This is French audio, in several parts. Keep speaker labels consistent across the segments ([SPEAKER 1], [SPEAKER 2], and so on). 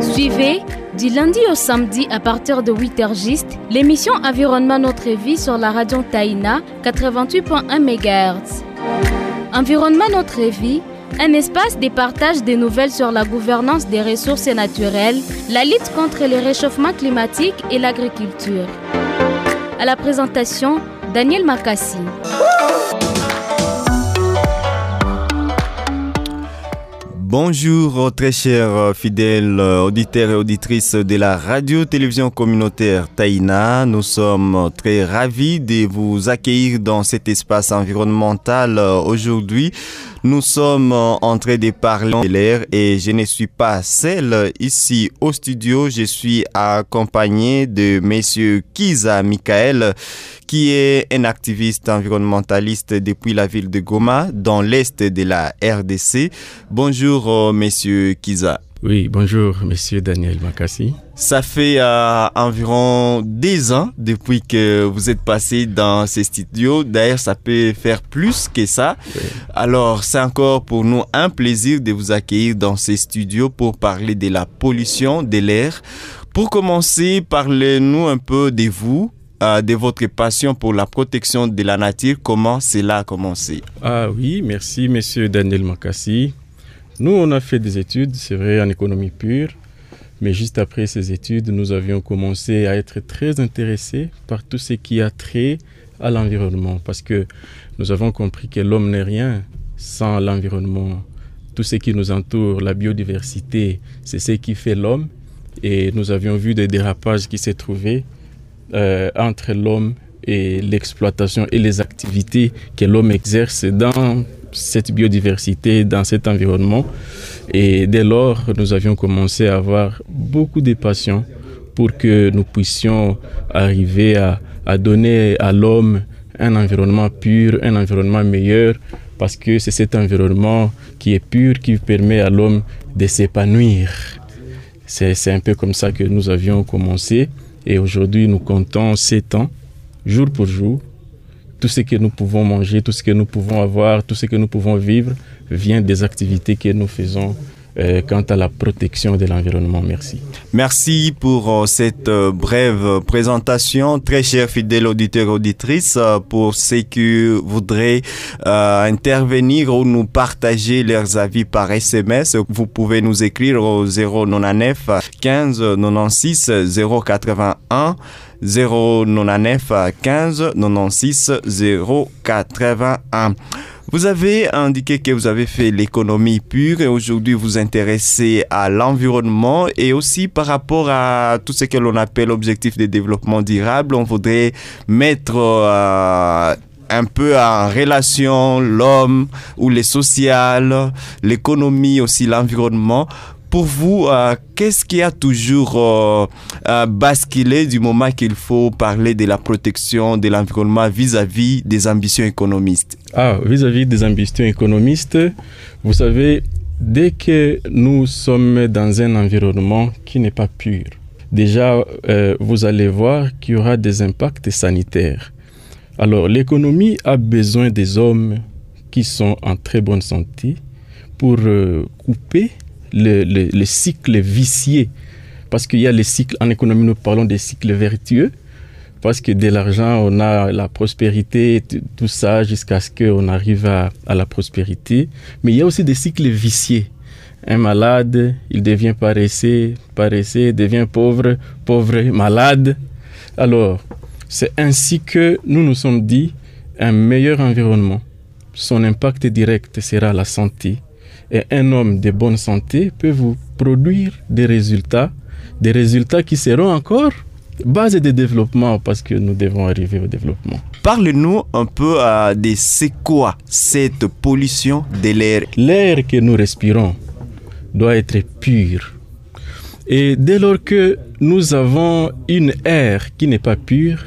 [SPEAKER 1] Suivez du lundi au samedi à partir de 8h juste l'émission Environnement Notre Vie sur la radio Taïna 88.1 MHz. Environnement Notre Vie, un espace de partage des nouvelles sur la gouvernance des ressources naturelles, la lutte contre le réchauffement climatique et l'agriculture. À la présentation, Daniel Makassi.
[SPEAKER 2] Bonjour très chers fidèles auditeurs et auditrices de la radio-télévision communautaire Taïna. Nous sommes très ravis de vous accueillir dans cet espace environnemental aujourd'hui. Nous sommes en train de parler de l'air et je ne suis pas seul ici au studio. Je suis accompagné de monsieur Kiza Michael qui est un activiste environnementaliste depuis la ville de Goma dans l'est de la RDC. Bonjour monsieur Kiza.
[SPEAKER 3] Oui, bonjour, monsieur Daniel Makassi.
[SPEAKER 2] Ça fait euh, environ 10 ans depuis que vous êtes passé dans ces studios. D'ailleurs, ça peut faire plus que ça.
[SPEAKER 3] Oui.
[SPEAKER 2] Alors, c'est encore pour nous un plaisir de vous accueillir dans ces studios pour parler de la pollution de l'air. Pour commencer, parlez-nous un peu de vous, euh, de votre passion pour la protection de la nature. Comment cela a commencé?
[SPEAKER 3] Ah oui, merci, monsieur Daniel Makassi. Nous, on a fait des études, c'est vrai, en économie pure, mais juste après ces études, nous avions commencé à être très intéressés par tout ce qui a trait à l'environnement, parce que nous avons compris que l'homme n'est rien sans l'environnement. Tout ce qui nous entoure, la biodiversité, c'est ce qui fait l'homme, et nous avions vu des dérapages qui s'est trouvé euh, entre l'homme et l'exploitation et les activités que l'homme exerce dans cette biodiversité, dans cet environnement. Et dès lors, nous avions commencé à avoir beaucoup de passion pour que nous puissions arriver à, à donner à l'homme un environnement pur, un environnement meilleur, parce que c'est cet environnement qui est pur qui permet à l'homme de s'épanouir. C'est un peu comme ça que nous avions commencé. Et aujourd'hui, nous comptons sept ans, jour pour jour, tout ce que nous pouvons manger, tout ce que nous pouvons avoir, tout ce que nous pouvons vivre vient des activités que nous faisons quant à la protection de l'environnement. Merci.
[SPEAKER 2] Merci pour euh, cette euh, brève présentation. Très chers fidèles auditeurs et auditrices, euh, pour ceux qui voudraient euh, intervenir ou nous partager leurs avis par SMS, vous pouvez nous écrire au 099 15 96 081 099 15 96 081. Vous avez indiqué que vous avez fait l'économie pure et aujourd'hui vous intéressez à l'environnement et aussi par rapport à tout ce que l'on appelle objectif de développement durable, on voudrait mettre euh, un peu en relation l'homme ou les sociales, l'économie aussi l'environnement pour vous, euh, qu'est-ce qui a toujours euh, euh, basculé du moment qu'il faut parler de la protection de l'environnement vis-à-vis des ambitions économistes?
[SPEAKER 3] Ah, vis-à-vis des ambitions économistes, vous savez, dès que nous sommes dans un environnement qui n'est pas pur, déjà, euh, vous allez voir qu'il y aura des impacts sanitaires. Alors, l'économie a besoin des hommes qui sont en très bonne santé pour couper le, le, le, cycle vicié. Parce qu'il y a les cycles, en économie, nous parlons des cycles vertueux. Parce que de l'argent, on a la prospérité, tout ça, jusqu'à ce qu'on arrive à, à, la prospérité. Mais il y a aussi des cycles viciés. Un malade, il devient paresseux, paresseux, devient pauvre, pauvre, malade. Alors, c'est ainsi que nous nous sommes dit, un meilleur environnement, son impact direct sera la santé, et un homme de bonne santé peut vous produire des résultats, des résultats qui seront encore base de développement parce que nous devons arriver au développement.
[SPEAKER 2] Parle-nous un peu euh, de c'est quoi cette pollution de l'air.
[SPEAKER 3] L'air que nous respirons doit être pur. Et dès lors que nous avons une air qui n'est pas pure,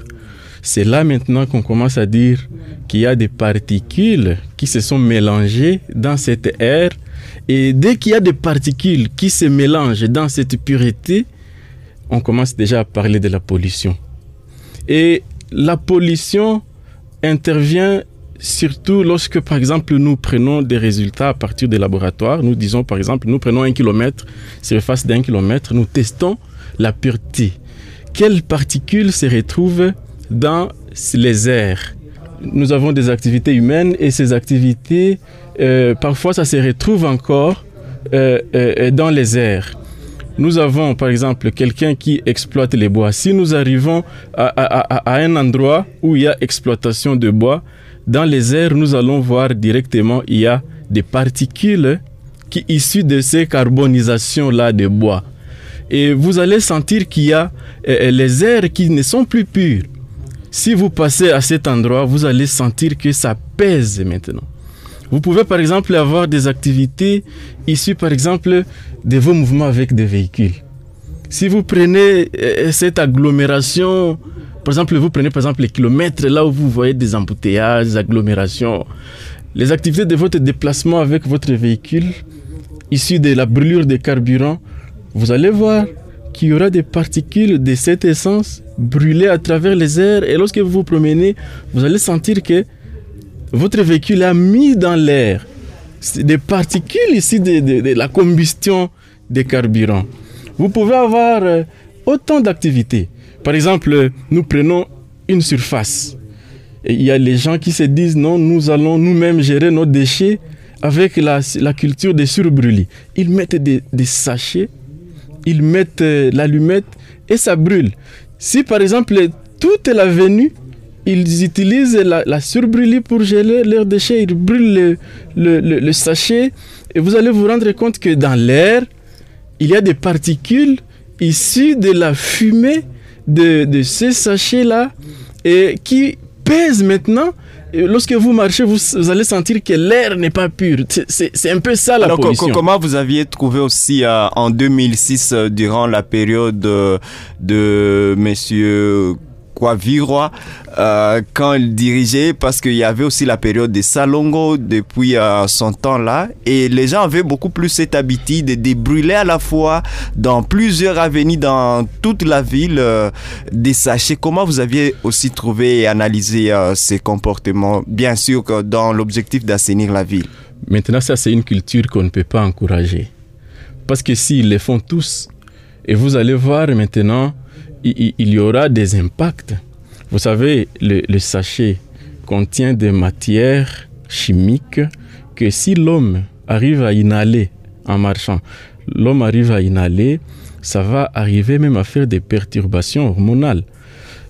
[SPEAKER 3] c'est là maintenant qu'on commence à dire qu'il y a des particules qui se sont mélangées dans cette air et dès qu'il y a des particules qui se mélangent dans cette pureté, on commence déjà à parler de la pollution. Et la pollution intervient surtout lorsque, par exemple, nous prenons des résultats à partir des laboratoires. Nous disons, par exemple, nous prenons un kilomètre, surface d'un kilomètre, nous testons la pureté. Quelles particules se retrouvent dans les airs? Nous avons des activités humaines et ces activités, euh, parfois, ça se retrouve encore euh, euh, dans les airs. Nous avons, par exemple, quelqu'un qui exploite les bois. Si nous arrivons à, à, un endroit où il y a exploitation de bois, dans les airs, nous allons voir directement, il y a des particules qui issues de ces carbonisations-là de bois. Et vous allez sentir qu'il y a les airs qui ne sont plus purs. Si vous passez à cet endroit, vous allez sentir que ça pèse maintenant. Vous pouvez par exemple avoir des activités issues par exemple de vos mouvements avec des véhicules. Si vous prenez euh, cette agglomération, par exemple, vous prenez par exemple les kilomètres là où vous voyez des embouteillages, des agglomérations, les activités de votre déplacement avec votre véhicule, issues de la brûlure de carburant, vous allez voir qu'il y aura des particules de cette essence brûlées à travers les airs et lorsque vous vous promenez, vous allez sentir que votre véhicule a mis dans l'air des particules ici de, la combustion des carburants. Vous pouvez avoir euh, autant d'activités. Par exemple, nous prenons une surface. Et il y a les gens qui se disent non, nous allons nous-mêmes gérer nos déchets avec la, culture des surbrûlis. Ils mettent des, sachets, ils mettent euh, l'allumette et ça brûle. Si par exemple toute la venue ils utilisent la, la surbrûlie pour geler leurs déchets. Ils brûlent le, sachet et vous allez vous rendre compte que dans l'air, il y a des particules issues de la fumée de, de ces sachets-là et qui pèsent maintenant. Lorsque vous marchez, vous, allez sentir que l'air n'est pas pur. C'est un peu ça la Alors,
[SPEAKER 2] comment vous aviez trouvé aussi euh, en 2006, euh, durant la période de, de Monsieur quoi Viroy euh, quand il dirigeait parce qu'il y avait aussi la période des Salongo depuis euh, son temps là et les gens avaient beaucoup plus cette habitude de brûler à la fois dans plusieurs avenues dans toute la ville euh, des sachets. Comment vous aviez aussi trouvé et analysé ces comportements? Bien sûr dans l'objectif d'assainir la ville.
[SPEAKER 3] Maintenant ça c'est une culture qu'on ne peut pas encourager parce que s'ils le font tous et vous allez voir maintenant il, y aura des impacts. Vous savez, le, sachet contient des matières chimiques que si l'homme arrive à inhaler en marchant, l'homme arrive à inhaler, ça va arriver même à faire des perturbations hormonales.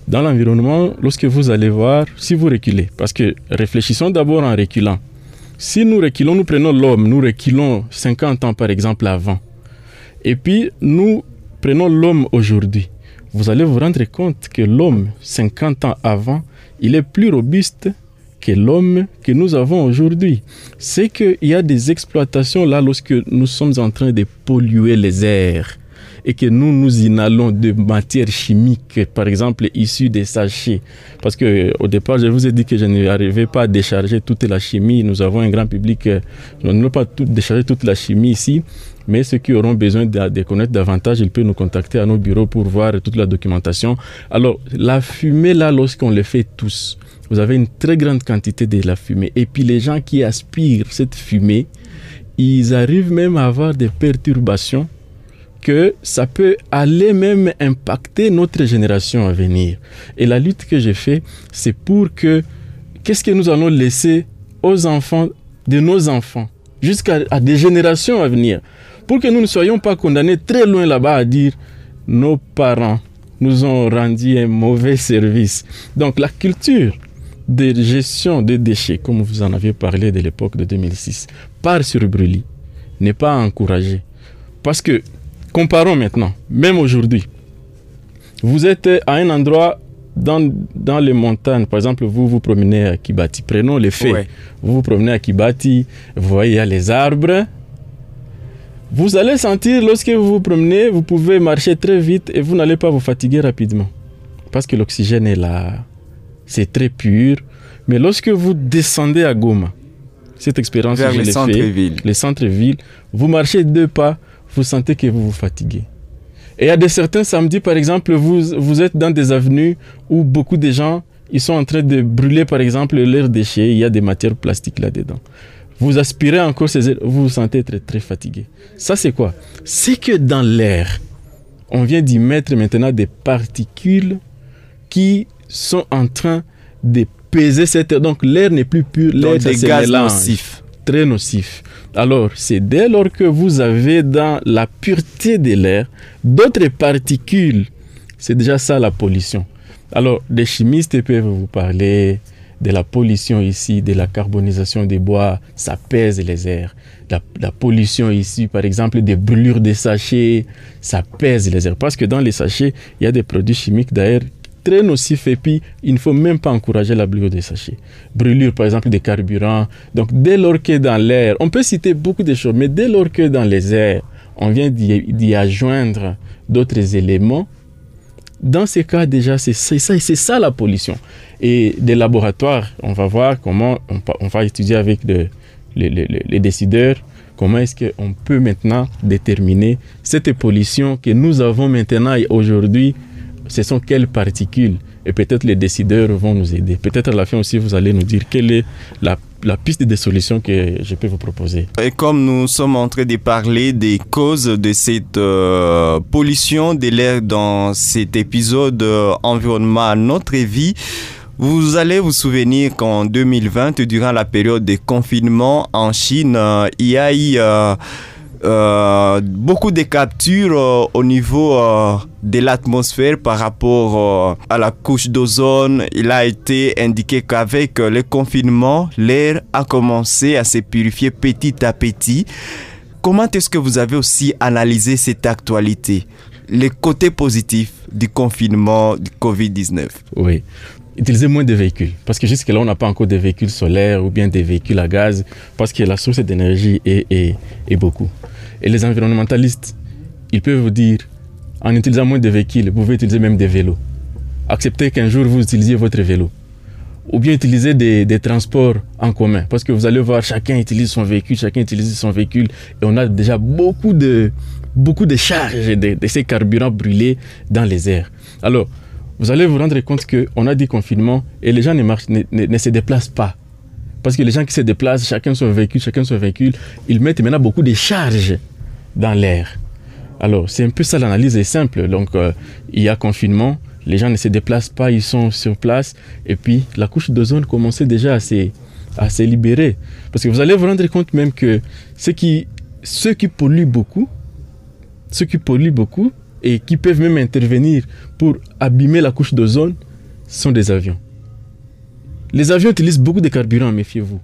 [SPEAKER 3] Dans l'environnement, lorsque vous allez voir, si vous reculez, parce que réfléchissons d'abord en reculant. Si nous reculons, nous prenons l'homme, nous reculons 50 ans par exemple avant. Et puis nous prenons l'homme aujourd'hui vous allez vous rendre compte que l'homme, 50 ans avant, il est plus robuste que l'homme que nous avons aujourd'hui. C'est qu'il y a des exploitations là lorsque nous sommes en train de polluer les airs et que nous nous inhalons de matières chimiques, par exemple issues des sachets. Parce que au départ, je vous ai dit que je n'arrivais pas à décharger toute la chimie. Nous avons un grand public, nous ne pas décharger toute la chimie ici. Mais ceux qui auront besoin de, connaître davantage, ils peuvent nous contacter à nos bureaux pour voir toute la documentation. Alors, la fumée, là, lorsqu'on le fait tous, vous avez une très grande quantité de la fumée. Et puis les gens qui aspirent cette fumée, ils arrivent même à avoir des perturbations que ça peut aller même impacter notre génération à venir. Et la lutte que j'ai fait, c'est pour que qu'est-ce que nous allons laisser aux enfants de nos enfants jusqu'à des générations à venir pour que nous ne soyons pas condamnés très loin là-bas à dire nos parents nous ont rendu un mauvais service. Donc la culture de gestion des déchets, comme vous en avez parlé de l'époque de 2006, par sur Brûlis, n'est pas encouragée. Parce que, comparons maintenant, même aujourd'hui, vous êtes à un endroit dans, dans les montagnes, par exemple, vous vous promenez à Kibati, prenons les faits. Vous vous promenez à Kibati, vous voyez, il y a les arbres, vous allez sentir, lorsque vous vous promenez, vous pouvez marcher très vite et vous n'allez pas vous fatiguer rapidement. Parce que l'oxygène est là, c'est très pur. Mais lorsque vous descendez à Goma, cette expérience
[SPEAKER 2] Vers les centres-villes,
[SPEAKER 3] les centres-villes, vous marchez deux pas, vous sentez que vous vous fatiguez. Et il y a des certains samedis, par exemple, vous, vous êtes dans des avenues où beaucoup de gens ils sont en train de brûler par exemple leurs déchets, il y a des matières plastiques là-dedans. Vous aspirez encore ces vous vous sentez très, très fatigué. Ça c'est quoi? C'est que dans l'air, on vient d'y mettre maintenant des particules qui sont en train de peser cette air. Donc l'air n'est plus pur, l'air
[SPEAKER 2] des gaz nocifs.
[SPEAKER 3] Très nocif. Alors, c'est dès lors que vous avez dans la pureté de l'air d'autres particules. C'est déjà ça la pollution. Alors, des chimistes peuvent vous parler de la pollution ici, de la carbonisation des bois, ça pèse les airs. La, pollution ici, par exemple, des brûlures des sachets, ça pèse les airs. Parce que dans les sachets, il y a des produits chimiques d'ailleurs très nocifs et puis il ne faut même pas encourager la brûlure des sachets. Brûlure, par exemple, des carburants. Donc, dès lors que dans l'air, on peut citer beaucoup de choses, mais dès lors que dans les airs, on vient d'y adjoindre d'autres éléments, dans ces cas, déjà, c'est ça, c'est ça la pollution. Et des laboratoires, on va voir comment on, va étudier avec les, décideurs comment est-ce qu'on peut maintenant déterminer cette pollution que nous avons maintenant et aujourd'hui, ce sont quelles particules et peut-être les décideurs vont nous aider. Peut-être à la fin aussi, vous allez nous dire quelle est la, piste de solution que je peux vous proposer.
[SPEAKER 2] Et comme nous sommes en train de parler des causes de cette euh, pollution de l'air dans cet épisode euh, environnement à notre vie, vous allez vous souvenir qu'en 2020, durant la période de confinement en Chine, euh, il y a eu euh, beaucoup de captures euh, au niveau euh, de l'atmosphère par rapport à la couche d'ozone. Il a été indiqué qu'avec le confinement, l'air a commencé à se purifier petit à petit. Comment est-ce que vous avez aussi analysé cette actualité, les côtés positifs du confinement du Covid-19
[SPEAKER 3] Oui utiliser moins de véhicules. Parce que jusque-là, on n'a pas encore de véhicules solaires ou bien des véhicules à gaz, parce que la source d'énergie est, est, beaucoup. Et les environnementalistes, ils peuvent vous dire, en utilisant moins de véhicules, vous pouvez utiliser même des vélos. Acceptez qu'un jour vous utilisiez votre vélo. Ou bien utiliser des, des, transports en commun. Parce que vous allez voir, chacun utilise son véhicule, chacun utilise son véhicule. Et on a déjà beaucoup de, beaucoup de charges de, ces carburants brûlés dans les airs. Alors, vous allez vous rendre compte qu'on a dit confinement et les gens ne, marchent, ne, se déplacent pas. Parce que les gens qui se déplacent, chacun son véhicule, chacun son véhicule, ils mettent maintenant beaucoup de charges dans l'air. Alors, c'est un peu ça l'analyse est simple. Donc, euh, il y a confinement, les gens ne se déplacent pas, ils sont sur place, et puis la couche d'ozone commençait déjà à se, à se libérer. Parce que vous allez vous rendre compte même que ceux qui, ceux qui polluent beaucoup, ceux qui polluent beaucoup, et qui peuvent même intervenir pour abîmer la couche d'ozone sont des avions. Les avions utilisent beaucoup de carburant, méfiez-vous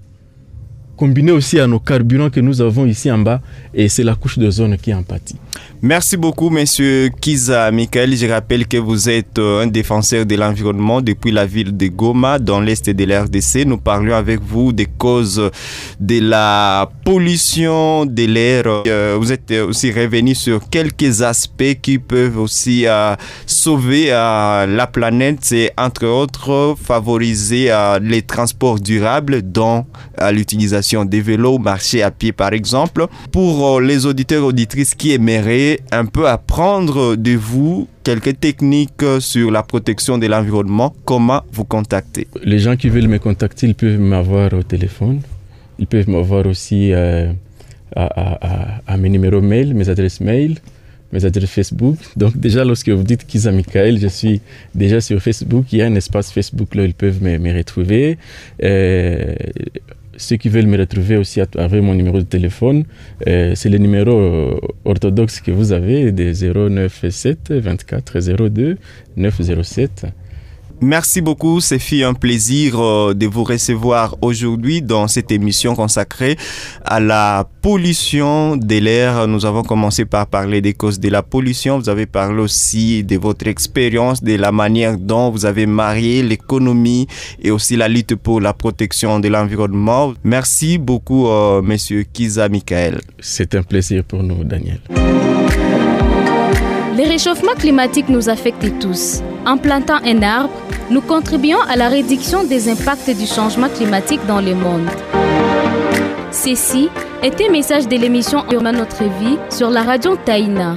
[SPEAKER 3] combiné aussi à nos carburants que nous avons ici en bas, et c'est la couche de zone qui en pâtit.
[SPEAKER 2] Merci beaucoup, monsieur Kiza Michael. Je rappelle que vous êtes euh, un défenseur de l'environnement depuis la ville de Goma, dans l'est de l'RDC. Nous parlions avec vous des causes de la pollution de l'air. Euh, vous êtes aussi revenu sur quelques aspects qui peuvent aussi euh, sauver la planète. C'est entre autres favoriser les transports durables, dont l'utilisation des vélos, marcher à pied par exemple. Pour euh, les auditeurs auditrices qui aimeraient un peu apprendre de vous quelques techniques sur la protection de l'environnement, comment vous contacter?
[SPEAKER 3] Les gens qui veulent me contacter, ils peuvent m'avoir au téléphone. Ils peuvent m'avoir aussi euh, à, mes numéros mail, mes adresses mail mes adresses Facebook. Donc déjà, lorsque vous dites Kiza Michael, je suis déjà sur Facebook. Il y a un espace Facebook là, ils peuvent me, retrouver. Euh, ceux qui veulent me retrouver aussi avec mon numéro de téléphone, euh, c'est le numéro euh, orthodoxe que vous avez de 097 24 02 907.
[SPEAKER 2] Merci beaucoup, c'est un plaisir euh, de vous recevoir aujourd'hui dans cette émission consacrée à la pollution de l'air. Nous avons commencé par parler des causes de la pollution. Vous avez parlé aussi de votre expérience, de la manière dont vous avez marié l'économie et aussi la lutte pour la protection de l'environnement. Merci beaucoup, euh, Monsieur Kiza Michael.
[SPEAKER 3] C'est un plaisir pour nous, Daniel.
[SPEAKER 1] Le réchauffement climatique nous affecte tous. En plantant un arbre, nous contribuons à la réduction des impacts du changement climatique dans le monde. Ceci est un message de l'émission Urbain Notre Vie sur la radio Taïna.